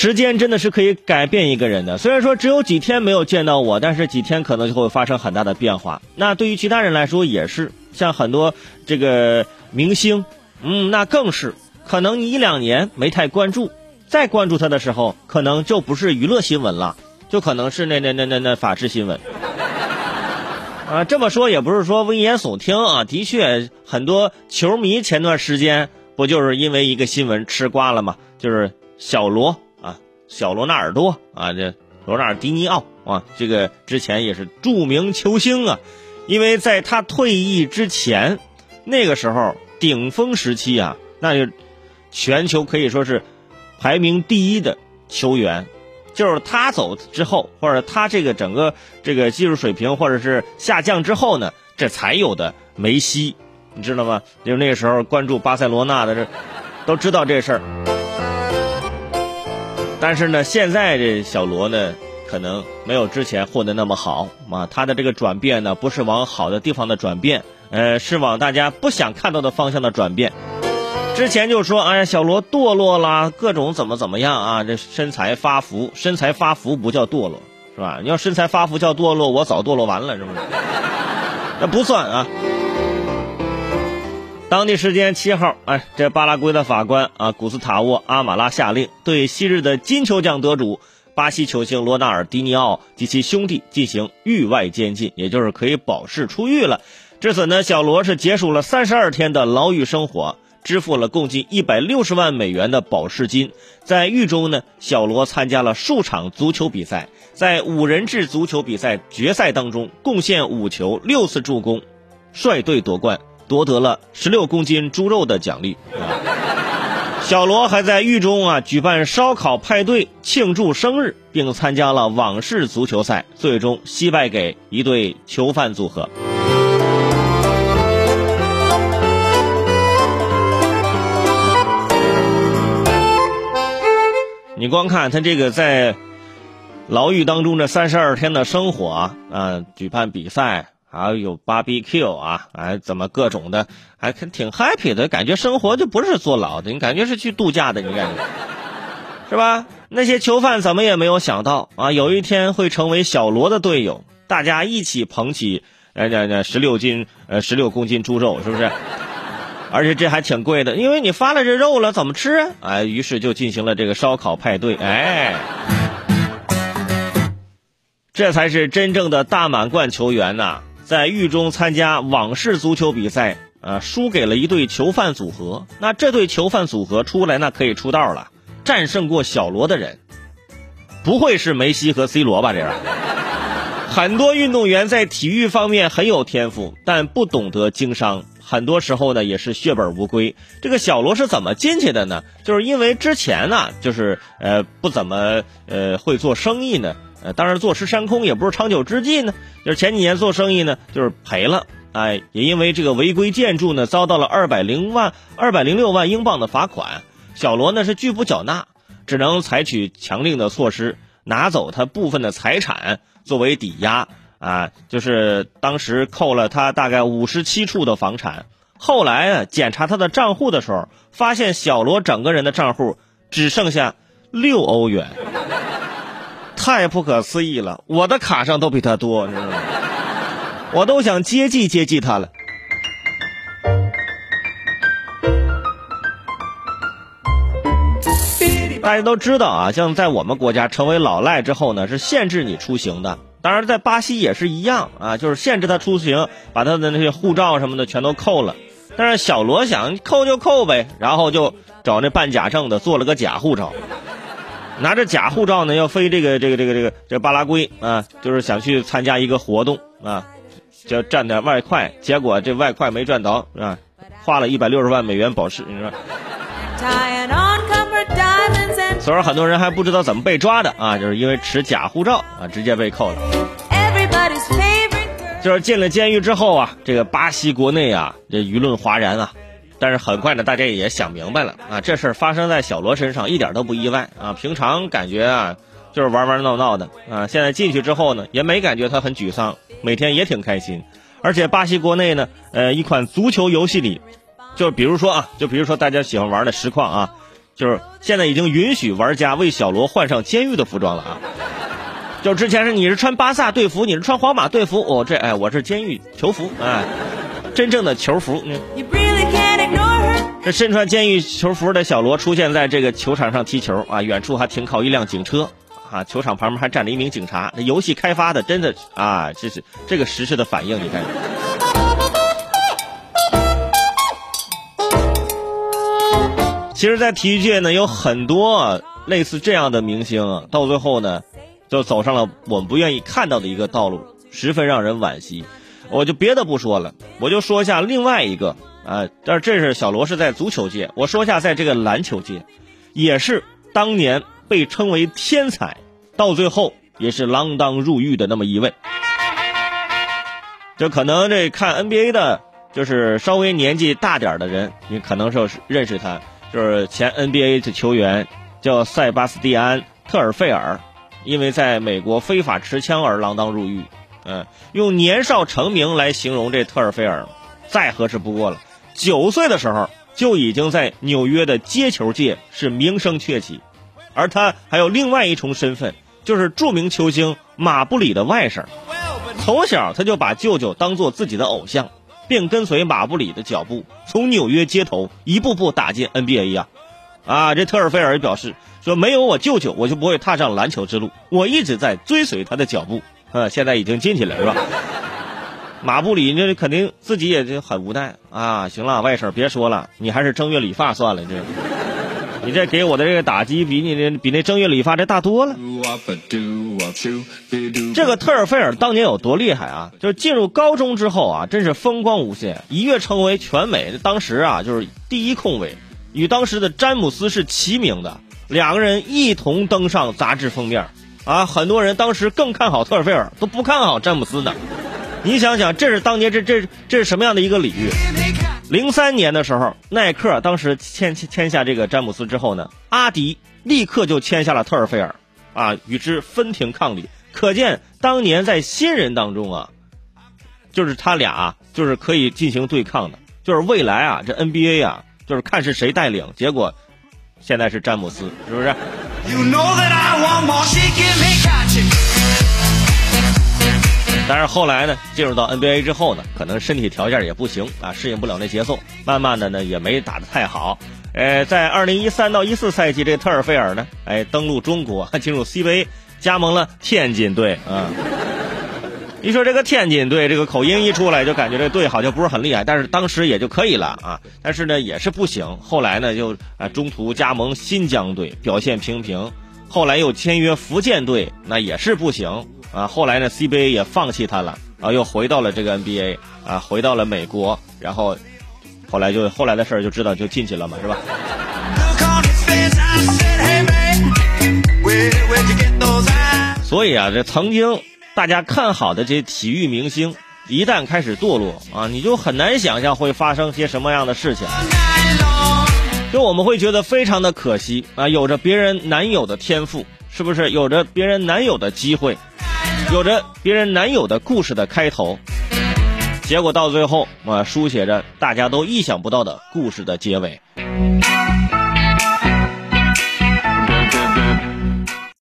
时间真的是可以改变一个人的。虽然说只有几天没有见到我，但是几天可能就会发生很大的变化。那对于其他人来说也是，像很多这个明星，嗯，那更是可能你一两年没太关注，再关注他的时候，可能就不是娱乐新闻了，就可能是那那那那那法制新闻。啊，这么说也不是说危言耸听啊，的确，很多球迷前段时间不就是因为一个新闻吃瓜了吗？就是小罗。小罗纳尔多啊，这罗纳尔迪尼奥啊，这个之前也是著名球星啊，因为在他退役之前，那个时候顶峰时期啊，那就全球可以说是排名第一的球员，就是他走之后，或者他这个整个这个技术水平或者是下降之后呢，这才有的梅西，你知道吗？就是那个时候关注巴塞罗那的这都知道这事儿。但是呢，现在这小罗呢，可能没有之前混的那么好啊。他的这个转变呢，不是往好的地方的转变，呃，是往大家不想看到的方向的转变。之前就说，哎呀，小罗堕落啦，各种怎么怎么样啊，这身材发福，身材发福不叫堕落，是吧？你要身材发福叫堕落，我早堕落完了，是不是？那不算啊。当地时间七号，哎，这巴拉圭的法官啊，古斯塔沃·阿马拉下令对昔日的金球奖得主巴西球星罗纳尔迪尼奥及其兄弟进行域外监禁，也就是可以保释出狱了。至此呢，小罗是结束了三十二天的牢狱生活，支付了共计一百六十万美元的保释金。在狱中呢，小罗参加了数场足球比赛，在五人制足球比赛决赛当中贡献五球六次助攻，率队夺冠。夺得了十六公斤猪肉的奖励。小罗还在狱中啊举办烧烤派对庆祝生日，并参加了网式足球赛，最终惜败给一对囚犯组合。你光看他这个在牢狱当中这三十二天的生活啊，啊，举办比赛。还有 barbecue 啊，哎，怎么各种的，还挺 happy 的感觉，生活就不是坐牢的，你感觉是去度假的，你感觉是吧？那些囚犯怎么也没有想到啊，有一天会成为小罗的队友，大家一起捧起呃那那十六斤呃十六公斤猪肉，是不是？而且这还挺贵的，因为你发了这肉了，怎么吃啊？哎，于是就进行了这个烧烤派对，哎，这才是真正的大满贯球员呐！在狱中参加网式足球比赛，呃，输给了一对囚犯组合。那这对囚犯组合出来，那可以出道了。战胜过小罗的人，不会是梅西和 C 罗吧？这样，很多运动员在体育方面很有天赋，但不懂得经商，很多时候呢也是血本无归。这个小罗是怎么进去的呢？就是因为之前呢，就是呃不怎么呃会做生意呢。呃，当然坐吃山空也不是长久之计呢。就是前几年做生意呢，就是赔了，哎，也因为这个违规建筑呢，遭到了二百零万、二百零六万英镑的罚款。小罗呢是拒不缴纳，只能采取强令的措施，拿走他部分的财产作为抵押啊，就是当时扣了他大概五十七处的房产。后来啊，检查他的账户的时候，发现小罗整个人的账户只剩下六欧元。太不可思议了！我的卡上都比他多，你知道吗？我都想接济接济他了。大家都知道啊，像在我们国家成为老赖之后呢，是限制你出行的。当然，在巴西也是一样啊，就是限制他出行，把他的那些护照什么的全都扣了。但是小罗想扣就扣呗，然后就找那办假证的做了个假护照。拿着假护照呢，要飞这个这个这个这个这巴拉圭啊，就是想去参加一个活动啊，就赚点外快，结果这外快没赚着啊，花了一百六十万美元保释，你说。所以说很多人还不知道怎么被抓的啊，就是因为持假护照啊，直接被扣了。就是进了监狱之后啊，这个巴西国内啊，这舆论哗然啊。但是很快呢，大家也想明白了啊，这事儿发生在小罗身上一点都不意外啊。平常感觉啊，就是玩玩闹闹的啊。现在进去之后呢，也没感觉他很沮丧，每天也挺开心。而且巴西国内呢，呃，一款足球游戏里，就比如说啊，就比如说大家喜欢玩的实况啊，就是现在已经允许玩家为小罗换上监狱的服装了啊。就之前是你是穿巴萨队服，你是穿皇马队服，哦，这哎我是监狱囚服哎，真正的囚服。这身穿监狱囚服的小罗出现在这个球场上踢球啊，远处还停靠一辆警车啊，球场旁边还站着一名警察。这游戏开发的真的啊，这是这个实时的反应，你看。其实，在体育界呢，有很多类似这样的明星，到最后呢。就走上了我们不愿意看到的一个道路，十分让人惋惜。我就别的不说了，我就说一下另外一个啊，但是这是小罗是在足球界，我说一下在这个篮球界，也是当年被称为天才，到最后也是锒铛入狱的那么一位。就可能这看 NBA 的，就是稍微年纪大点的人，你可能是认识他，就是前 NBA 的球员叫塞巴斯蒂安·特尔费尔。因为在美国非法持枪而锒铛入狱，嗯，用年少成名来形容这特尔费尔，再合适不过了。九岁的时候就已经在纽约的街球界是名声鹊起，而他还有另外一重身份，就是著名球星马布里的外甥。从小他就把舅舅当做自己的偶像，并跟随马布里的脚步，从纽约街头一步步打进 NBA 呀。啊，这特尔菲尔表示。说没有我舅舅，我就不会踏上篮球之路。我一直在追随他的脚步，呃，现在已经进去了，是吧？马布里这肯定自己也就很无奈啊。行了，外甥别说了，你还是正月理发算了。这，你这给我的这个打击比你的比那正月理发这大多了。这个特尔菲尔当年有多厉害啊？就是进入高中之后啊，真是风光无限，一跃成为全美当时啊就是第一控卫，与当时的詹姆斯是齐名的。两个人一同登上杂志封面，啊，很多人当时更看好特尔菲尔，都不看好詹姆斯的。你想想，这是当年这这这是什么样的一个礼遇？零三年的时候，耐克当时签签下这个詹姆斯之后呢，阿迪立刻就签下了特尔菲尔，啊，与之分庭抗礼。可见当年在新人当中啊，就是他俩就是可以进行对抗的，就是未来啊，这 NBA 啊，就是看是谁带领。结果。现在是詹姆斯，是不是？You know that I want more, she？但是后来呢，进入到 NBA 之后呢，可能身体条件也不行啊，适应不了那节奏，慢慢的呢也没打得太好。呃，在二零一三到一四赛季，这特尔菲尔呢，哎，登陆中国，进入 CBA，加盟了天津队啊。一说这个天津队，这个口音一出来，就感觉这队好像不是很厉害，但是当时也就可以了啊。但是呢，也是不行。后来呢，就啊中途加盟新疆队，表现平平。后来又签约福建队，那也是不行啊。后来呢，CBA 也放弃他了啊，又回到了这个 NBA 啊，回到了美国。然后后来就后来的事儿就知道就进去了嘛，是吧？所以啊，这曾经。大家看好的这些体育明星，一旦开始堕落啊，你就很难想象会发生些什么样的事情。就我们会觉得非常的可惜啊，有着别人难有的天赋，是不是？有着别人难有的机会，有着别人难有的故事的开头，结果到最后啊，书写着大家都意想不到的故事的结尾。